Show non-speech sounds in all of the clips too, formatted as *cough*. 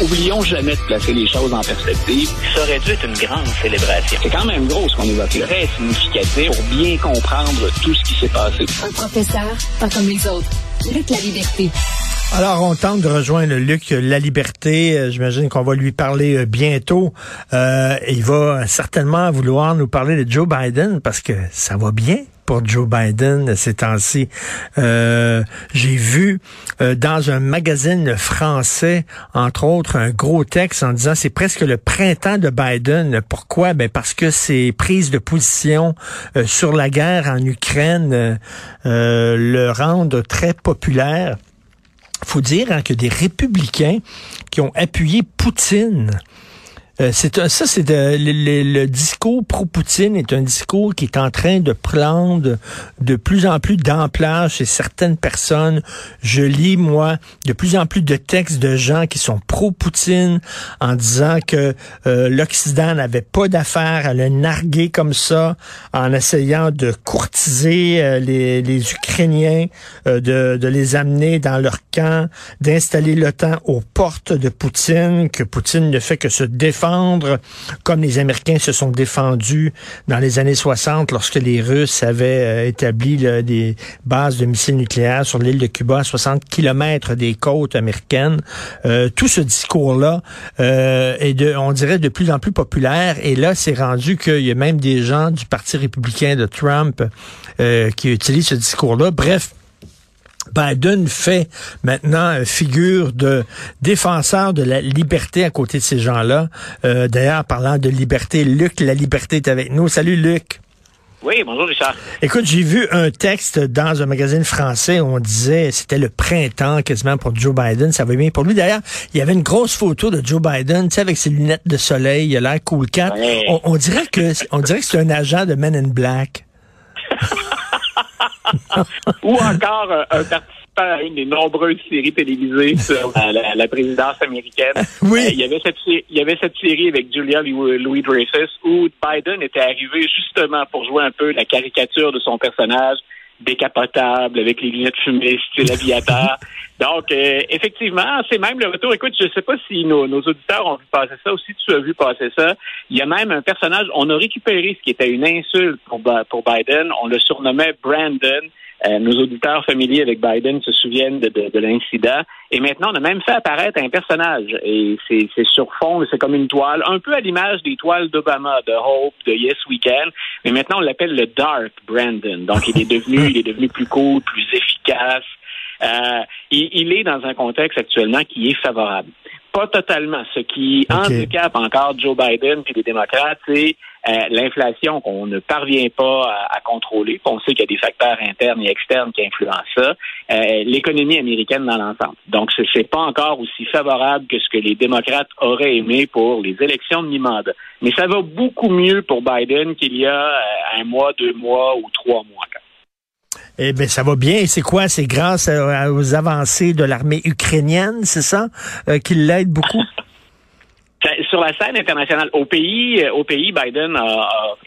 Oublions jamais de placer les choses en perspective. Ça aurait dû être une grande célébration. C'est quand même gros ce qu'on évoque. Très significatif pour bien comprendre tout ce qui s'est passé. Un professeur, pas comme les autres. Luc La Liberté. Alors, on tente de rejoindre Luc La Liberté. Euh, j'imagine qu'on va lui parler euh, bientôt. Euh, il va certainement vouloir nous parler de Joe Biden parce que ça va bien pour Joe Biden ces temps-ci. Euh, J'ai vu euh, dans un magazine français, entre autres, un gros texte en disant c'est presque le printemps de Biden. Pourquoi? Ben parce que ses prises de position euh, sur la guerre en Ukraine le rendent très populaire faut dire hein, que des républicains qui ont appuyé Poutine euh, c'est ça, c'est le, discours pro-Poutine est un discours qui est en train de prendre de plus en plus d'ampleur chez certaines personnes. Je lis moi de plus en plus de textes de gens qui sont pro-Poutine en disant que euh, l'Occident n'avait pas d'affaires à le narguer comme ça, en essayant de courtiser euh, les, les, Ukrainiens, de, de les amener dans leur camp, d'installer l'OTAN aux portes de Poutine, que Poutine ne fait que se défendre comme les Américains se sont défendus dans les années 60 lorsque les Russes avaient euh, établi des bases de missiles nucléaires sur l'île de Cuba à 60 kilomètres des côtes américaines. Euh, tout ce discours-là euh, est, de, on dirait, de plus en plus populaire. Et là, c'est rendu qu'il y a même des gens du Parti républicain de Trump qui utilisent ce discours-là. Bref, Biden fait maintenant figure de défenseur de la liberté à côté de ces gens-là. Euh, D'ailleurs, parlant de liberté, Luc, la liberté est avec nous. Salut Luc. Oui, bonjour Richard. Écoute, j'ai vu un texte dans un magazine français où on disait c'était le printemps quasiment pour Joe Biden, ça va bien pour lui. D'ailleurs, il y avait une grosse photo de Joe Biden, tu sais, avec ses lunettes de soleil, il a l'air cool cat. On, on, dirait que on dirait que c'est un agent de Men in Black. *laughs* *laughs* Ou encore euh, un participant à une des nombreuses séries télévisées sur la, présidence américaine. *laughs* Oui. Euh, il, y avait cette, il y avait cette série avec Julia Louis Dreyfus où Biden était arrivé justement pour jouer un peu la caricature de son personnage décapotable avec les lunettes fumées, style aviateur. *laughs* Donc, euh, effectivement, c'est même le retour. Écoute, je ne sais pas si nos, nos, auditeurs ont vu passer ça ou si tu as vu passer ça. Il y a même un personnage, on a récupéré ce qui était une insulte pour, pour Biden. On le surnommait Brandon. Euh, nos auditeurs familiers avec Biden se souviennent de, de, l'incident. Et maintenant, on a même fait apparaître un personnage. Et c'est sur fond, c'est comme une toile, un peu à l'image des toiles d'Obama, de Hope, de Yes Weekend. Mais maintenant, on l'appelle le Dark Brandon. Donc, il est devenu, il est devenu plus cool, plus efficace. Euh, il, il, est dans un contexte actuellement qui est favorable. Pas totalement. Ce qui handicape encore Joe Biden et les démocrates, c'est l'inflation qu'on ne parvient pas à, contrôler. On sait qu'il y a des facteurs internes et externes qui influencent ça. Euh, l'économie américaine dans l'ensemble. Donc, ce n'est pas encore aussi favorable que ce que les démocrates auraient aimé pour les élections de mi-mandat. Mais ça va beaucoup mieux pour Biden qu'il y a euh, un mois, deux mois ou trois mois. Eh bien, ça va bien. C'est quoi? C'est grâce aux avancées de l'armée ukrainienne, c'est ça, qui l'aide beaucoup? *laughs* sur la scène internationale, au pays, euh, au pays, Biden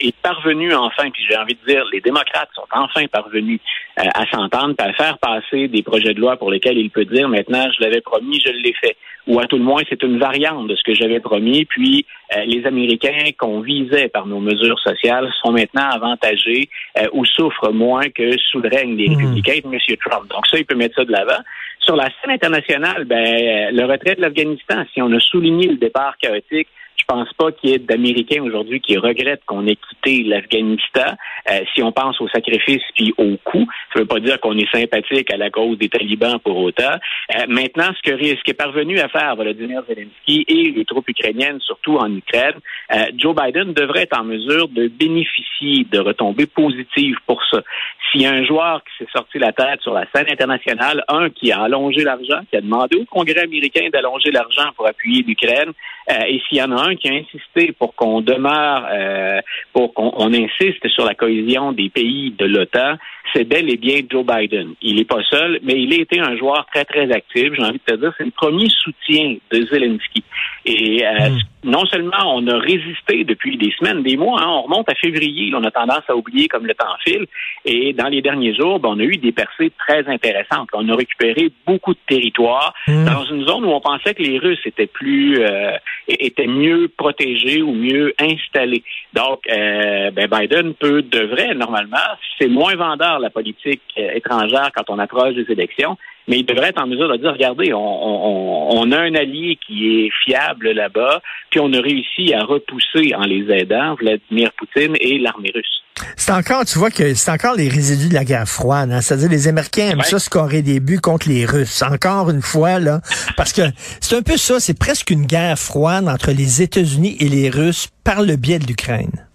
est parvenu enfin, puis j'ai envie de dire, les démocrates sont enfin parvenus euh, à s'entendre, à faire passer des projets de loi pour lesquels il peut dire maintenant, je l'avais promis, je l'ai fait. Ou à tout le moins, c'est une variante de ce que j'avais promis. Puis euh, les Américains qu'on visait par nos mesures sociales sont maintenant avantagés ou souffrent moins que sous le règne des mmh. républicains de M. Trump. Donc ça, il peut mettre ça de l'avant. Sur la scène internationale, ben, le retrait de l'Afghanistan, si on a souligné le départ chaotique je pense pas qu'il y ait d'Américains aujourd'hui qui regrettent qu'on ait quitté l'Afghanistan. Euh, si on pense au sacrifice puis au coût, ça veut pas dire qu'on est sympathique à la cause des talibans pour autant. Euh, maintenant, ce que ce est parvenu à faire Volodymyr Zelensky et les troupes ukrainiennes, surtout en Ukraine, euh, Joe Biden devrait être en mesure de bénéficier de retombées positives pour ça. S'il y a un joueur qui s'est sorti la tête sur la scène internationale, un qui a allongé l'argent, qui a demandé au Congrès américain d'allonger l'argent pour appuyer l'Ukraine, et s'il y en a un qui a insisté pour qu'on demeure, euh, pour qu'on insiste sur la cohésion des pays de l'OTAN, c'est bel et bien Joe Biden. Il n'est pas seul, mais il a été un joueur très, très actif. J'ai envie de te dire, c'est le premier soutien de Zelensky. Et euh, hmm. non seulement on a résisté depuis des semaines, des mois, hein, on remonte à février, on a tendance à oublier comme le temps file, et dans les derniers jours, ben, on a eu des percées très intéressantes. On a récupéré beaucoup de territoires hmm. dans une zone où on pensait que les Russes étaient plus, euh, étaient mieux protégés ou mieux installés. Donc, euh, ben Biden peut, devrait normalement, c'est moins vendeur la politique étrangère quand on approche des élections, mais il devrait être en mesure de dire, regardez, on, a un allié qui est fiable là-bas, puis on a réussi à repousser en les aidant Vladimir Poutine et l'armée russe. C'est encore, tu vois que c'est encore les résidus de la guerre froide. Hein? C'est-à-dire les Américains aiment ça scorer des buts contre les Russes. Encore une fois, là, parce que c'est un peu ça, c'est presque une guerre froide entre les États-Unis et les Russes par le biais de l'Ukraine.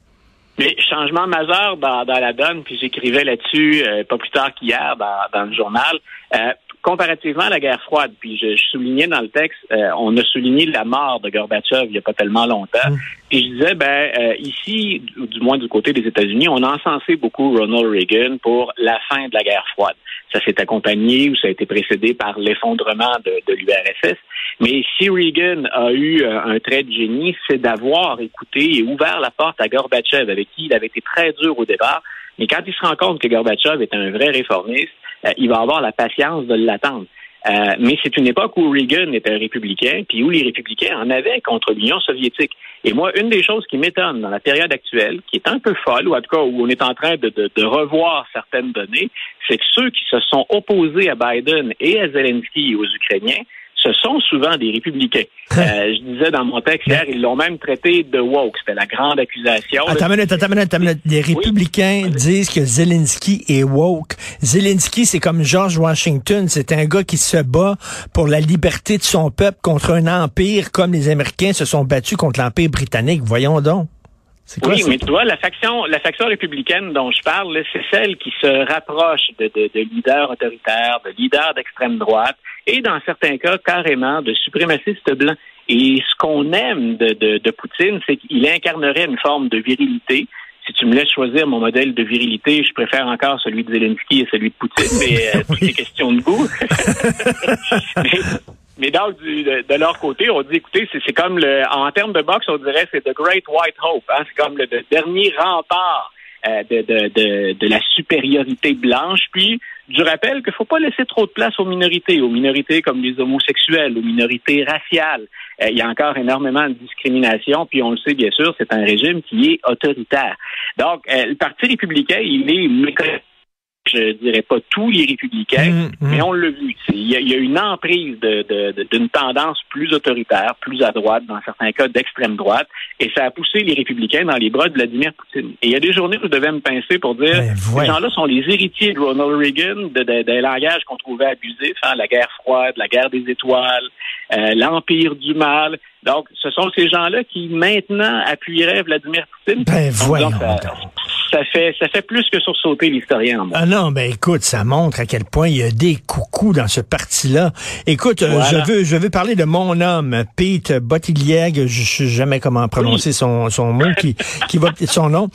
Mais changement majeur dans, la donne, puis j'écrivais là-dessus euh, pas plus tard qu'hier dans, le journal. Euh, comparativement à la guerre froide, puis je, soulignais dans le texte, euh, on a souligné la mort de Gorbatchev il n'y a pas tellement longtemps. Mm. Puis je disais, ben euh, ici, du moins du côté des États-Unis, on a encensé beaucoup Ronald Reagan pour la fin de la guerre froide. Ça s'est accompagné ou ça a été précédé par l'effondrement de, de l'URSS. Mais si Reagan a eu euh, un trait de génie, c'est d'avoir écouté et ouvert la porte à Gorbatchev, avec qui il avait été très dur au départ. Mais quand il se rend compte que Gorbatchev est un vrai réformiste, euh, il va avoir la patience de l'attendre. Euh, mais c'est une époque où Reagan était républicain, puis où les républicains en avaient contre l'Union soviétique. Et moi, une des choses qui m'étonne dans la période actuelle, qui est un peu folle, ou en tout cas où on est en train de, de revoir certaines données, c'est que ceux qui se sont opposés à Biden et à Zelensky et aux Ukrainiens, ce sont souvent des républicains. *laughs* Euh, je disais dans mon texte hier, ils l'ont même traité de woke. C'était la grande accusation. Attends une minute, attends une minute, attends minute. Les républicains disent que Zelensky est woke. Zelensky, c'est comme George Washington. C'est un gars qui se bat pour la liberté de son peuple contre un empire comme les Américains se sont battus contre l'empire britannique. Voyons donc. Oui, mais tu vois, la faction, la faction républicaine dont je parle, c'est celle qui se rapproche de, de, de leaders autoritaires, de leaders d'extrême droite, et dans certains cas, carrément de suprémacistes blancs. Et ce qu'on aime de, de, de Poutine, c'est qu'il incarnerait une forme de virilité. Si tu me laisses choisir mon modèle de virilité, je préfère encore celui de Zelensky et celui de Poutine, mais euh, *laughs* toutes les questions de goût. *laughs* *laughs* mais, mais donc, de, leur côté, on dit, écoutez, c'est comme le, en termes de boxe, on dirait c'est The Great White Hope. Hein, c'est comme le, le dernier rempart euh, de, de, de, la supériorité blanche, puis du rappel qu'il ne faut pas laisser trop de place aux minorités, aux minorités comme les homosexuels, aux minorités raciales. Euh, il y a encore énormément de discrimination, puis on le sait bien sûr, c'est un régime qui est autoritaire. Donc, euh, le Parti républicain, il est je dirais pas tous les républicains, mm, mm. mais on l'a vu. Il y, a une emprise d'une tendance plus autoritaire, plus à droite, dans certains cas d'extrême droite, et ça a poussé les républicains dans les bras de Vladimir Poutine. Et il y a des journées où je devais me pincer pour dire, ben, ces gens-là sont les héritiers de Ronald Reagan, des langages qu'on trouvait abusifs, hein, la guerre froide, la guerre des étoiles, euh, l'empire du mal. Donc, ce sont ces gens-là qui maintenant appuieraient Vladimir Poutine. Ben, voyons ça fait ça fait plus que sursauter l'historien. Ah non, ben écoute, ça montre à quel point il y a des coucous dans ce parti-là. Écoute, euh, je veux je veux parler de mon homme, Pete Bottiglieg, je sais jamais comment prononcer son, son mot qui qui va son nom,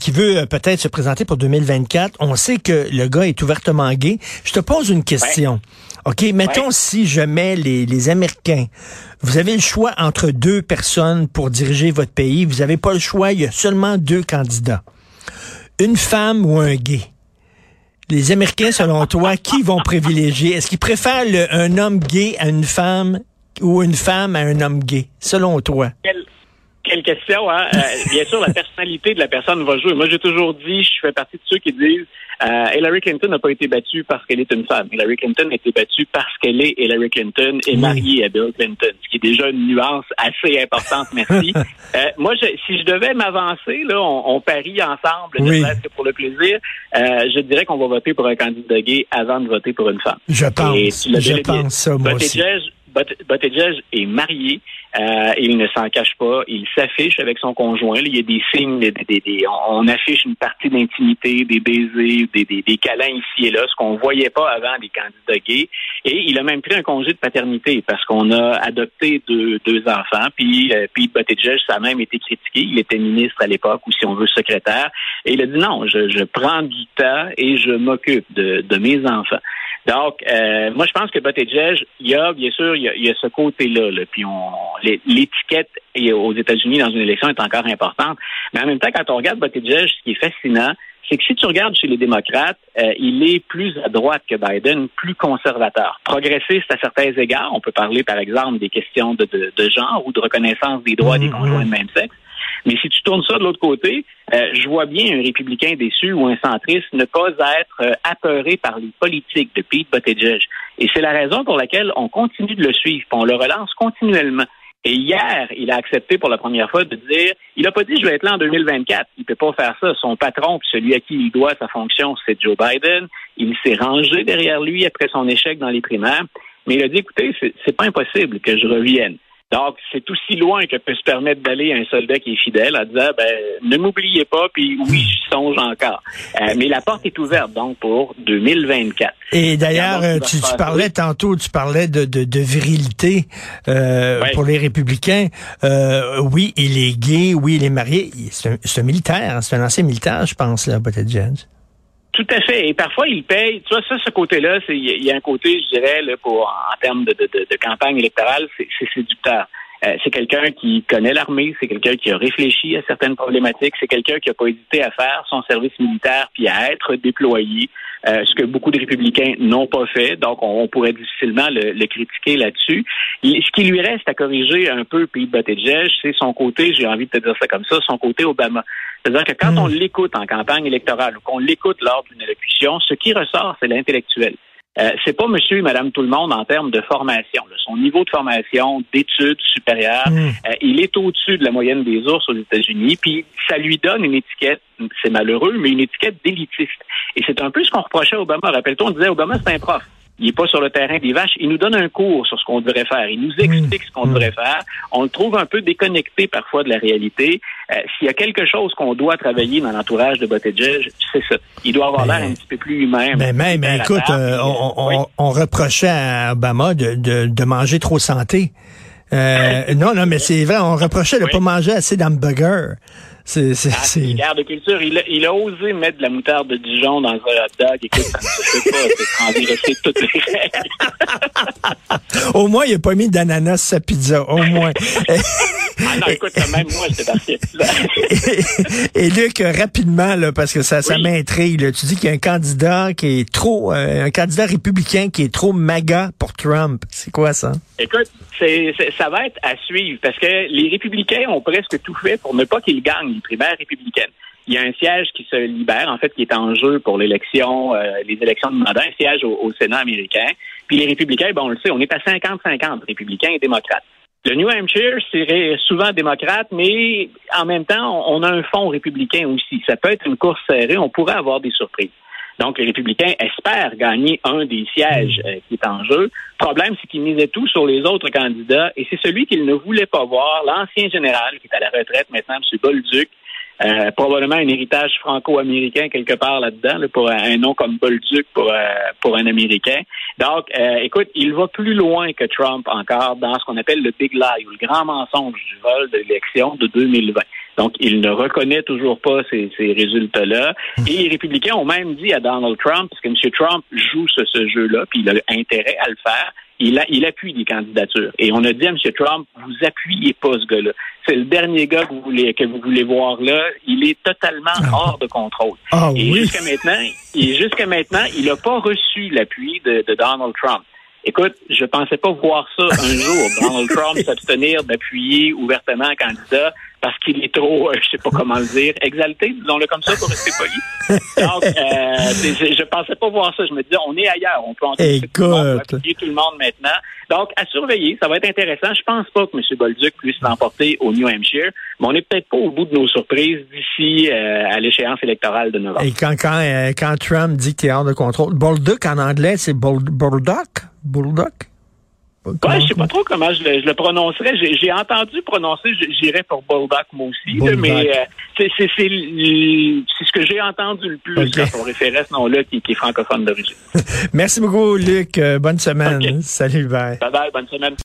qui veut euh, peut-être se présenter pour 2024. On sait que le gars est ouvertement gay. Je te pose une question. OK, mettons si je mets les, les Américains. Vous avez le choix entre deux personnes pour diriger votre pays. Vous n'avez pas le choix. Il y a seulement deux candidats une femme ou un gay? Les Américains, selon toi, qui vont privilégier? Est-ce qu'ils préfèrent un homme gay à une femme ou une femme à un homme gay, selon toi? Quelle, question, hein? Euh, bien sûr, la personnalité de la personne va jouer. Moi, j'ai toujours dit, je fais partie de ceux qui disent euh, Hillary Clinton n'a pas été battue parce qu'elle est une femme. Hillary Clinton a été battue parce qu'elle est Hillary Clinton et mariée à Bill Clinton, ce qui est déjà une nuance assez importante, merci. *laughs* euh, moi, je, si je devais m'avancer, là, on, on, parie ensemble, oui. que pour le plaisir, euh, je dirais qu'on va voter pour un candidat gay avant de voter pour une femme. Je pense, je pense ça, moi aussi. Buttigieg est marié, euh, il ne s'en cache pas, il s'affiche avec son conjoint. il y a des signes, des, des, on, affiche une partie d'intimité, des baisers, des, des, câlins ici et là, ce qu'on voyait pas avant des candidats gays. Et il a même pris un congé de paternité parce qu'on a adopté deux, deux enfants. Puis euh, ça a même été critiqué. Il était ministre à l'époque ou si on veut secrétaire. Et il a dit non, je, je prends du temps et je m'occupe de, de mes enfants. Donc, euh, moi, je pense que Buttigieg, il y a, bien sûr, il y a, ce côté-là. Là, puis, on, l'étiquette aux États-Unis dans une élection est encore importante. Mais en même temps, quand on regarde Buttigieg, ce qui est fascinant, c'est que si tu regardes chez les démocrates, euh, il est plus à droite que Biden, plus conservateur. Progressiste à certains égards. On peut parler, par exemple, des questions de, de, genre ou de reconnaissance des droits des mmh, conjoints de mmh. même sexe. Mais si tu tournes ça de l'autre côté, euh, je vois bien un républicain déçu ou un centriste ne pas être euh, apeuré par les politiques de Pete Buttigieg. Et c'est la raison pour laquelle on continue de le suivre, on le relance continuellement. Et hier, il a accepté pour la première fois de dire, il n'a pas dit je vais être là en 2024. Il peut pas faire ça. Son patron, puis celui à qui il doit sa fonction, c'est Joe Biden. Il s'est rangé derrière lui après son échec dans les primaires. Mais il a dit, écoutez, c'est pas impossible que je revienne. Donc, c'est aussi loin que peut se permettre d'aller un soldat qui est fidèle à dire, ben, ne m'oubliez pas, puis oui, j'y songe encore. Euh, mais la porte est ouverte, donc, pour 2024. Et d'ailleurs, euh, tu, parlais tantôt, tu parlais de, de, virilité euh, pour les républicains. oui, il est gay, oui, il est marié. C'est un, militaire, c'est un ancien militaire, je pense, là, peut-être tout à fait. Et parfois, il paye. Tu vois, ça, ce côté-là, il y a un côté, je dirais, là, pour en termes de, de, de campagne électorale, c'est séducteur. Euh, c'est quelqu'un qui connaît l'armée, c'est quelqu'un qui a réfléchi à certaines problématiques, c'est quelqu'un qui n'a pas hésité à faire son service militaire puis à être déployé, euh, ce que beaucoup de républicains n'ont pas fait. Donc, on, pourrait difficilement le, le critiquer là-dessus. Ce qui lui reste à corriger un peu Pete Buttigieg, c'est son côté, j'ai envie de te dire ça comme ça, son côté Obama. C'est-à-dire que quand hmm. on l'écoute en campagne électorale ou qu'on l'écoute lors d'une élection, ce qui ressort, c'est l'intellectuel. Euh, c'est pas monsieur et madame tout le monde en termes de formation. Son niveau de formation, d'études supérieures, hmm. euh, il est au-dessus de la moyenne des ours aux États-Unis, puis ça lui donne une étiquette, c'est malheureux, mais une étiquette d'élitiste. Et c'est un peu ce qu'on reprochait à Obama. Rappelle-toi, on disait Obama, c'est un prof il n'est pas sur le terrain des vaches. Il nous donne un cours sur ce qu'on devrait faire. Il nous hmm. explique ce qu'on hmm. devrait faire. On le trouve un peu déconnecté parfois de la réalité. Euh, s'il y a quelque chose qu'on doit travailler dans l'entourage de Buttigieg, c'est ça. Il doit avoir l'air un petit peu plus humain. Mais même, écoute, euh, on, on, reprochait à Obama de, de, de manger trop santé. Euh, *laughs* non, non, mais c'est vrai, on reprochait de ne pas manger assez d'hamburgers. C'est, c'est, ah, de culture. Il a, il a osé mettre de la moutarde de Dijon dans un hot dog. Écoute, ça ne se fait pas. C'est toutes les règles. *laughs* Au moins, il n'a pas mis d'ananas sa pizza. Au moins. *laughs* ah non, écoute, même moi, j'étais parti. *laughs* et, et Luc, rapidement, là, parce que ça, ça m'intrigue, tu dis qu'il y a un candidat qui est trop, euh, un candidat républicain qui est trop maga pour Trump. C'est quoi ça? Écoute, c'est, ça va être à suivre parce que les républicains ont presque tout fait pour ne pas qu'ils gagnent les primaires républicaines. Il y a un siège qui se libère, en fait, qui est en jeu pour l'élection, euh, les élections de mandat, un siège au, Sénat américain. Puis les républicains, bon, on le sait, on est à 50-50, républicains et démocrates. Le New Hampshire, c'est souvent démocrate, mais en même temps, on a un fond républicain aussi. Ça peut être une course serrée, on pourrait avoir des surprises. Donc, les républicains espèrent gagner un des sièges euh, qui est en jeu. Le problème, c'est qu'ils misaient tout sur les autres candidats et c'est celui qu'ils ne voulaient pas voir, l'ancien général qui est à la retraite maintenant, M. Bolduc, euh, probablement un héritage franco-américain quelque part là-dedans, pour un, nom comme Bolduc pour, euh, pour un Américain. Donc, écoute, il va plus loin que Trump encore dans ce qu'on appelle le big lie ou le grand mensonge du vol de l'élection de 2020. Donc, il ne reconnaît toujours pas ces, résultats-là. Et les républicains ont même dit à Donald Trump, parce que M. Trump joue ce, jeu-là, puis il a intérêt à le faire, il, a, il appuie des candidatures. Et on a dit à M. Trump, vous appuyez pas ce gars-là. C'est le dernier gars que vous voulez, que vous voulez voir là. Il est totalement ah. hors de contrôle. Ah, et jusqu'à maintenant, jusqu'à maintenant, il n'a pas reçu l'appui de, de Donald Trump. Écoute, je pensais pas voir ça un jour, Donald Trump s'abstenir d'appuyer ouvertement un candidat parce qu'il est trop, euh, je sais pas comment le dire, exalté, disons-le comme ça pour rester poli. Donc, euh, je pensais pas voir ça. Je me disais, on est ailleurs, on peut en tout le monde, tout le monde maintenant. Donc, à surveiller, ça va être intéressant. Je pense pas que M. Bolduc puisse l'emporter au New Hampshire, mais on n'est peut-être pas au bout de nos surprises d'ici euh, à l'échéance électorale de novembre. Et quand, quand, euh, quand Trump dit qu'il est hors de contrôle, Bolduc en anglais, c'est Bolduc? Bulldog? Ouais, je sais pas trop comment je le, je le prononcerais. J'ai, entendu prononcer, j'irais pour Bulldog moi aussi, là, mais euh, c'est, ce que j'ai entendu le plus Ok. quand on référait ce nom-là qui, qui est francophone d'origine. *laughs* Merci beaucoup, Luc. Euh, bonne semaine. Salut, bye. Bye bye, bonne semaine.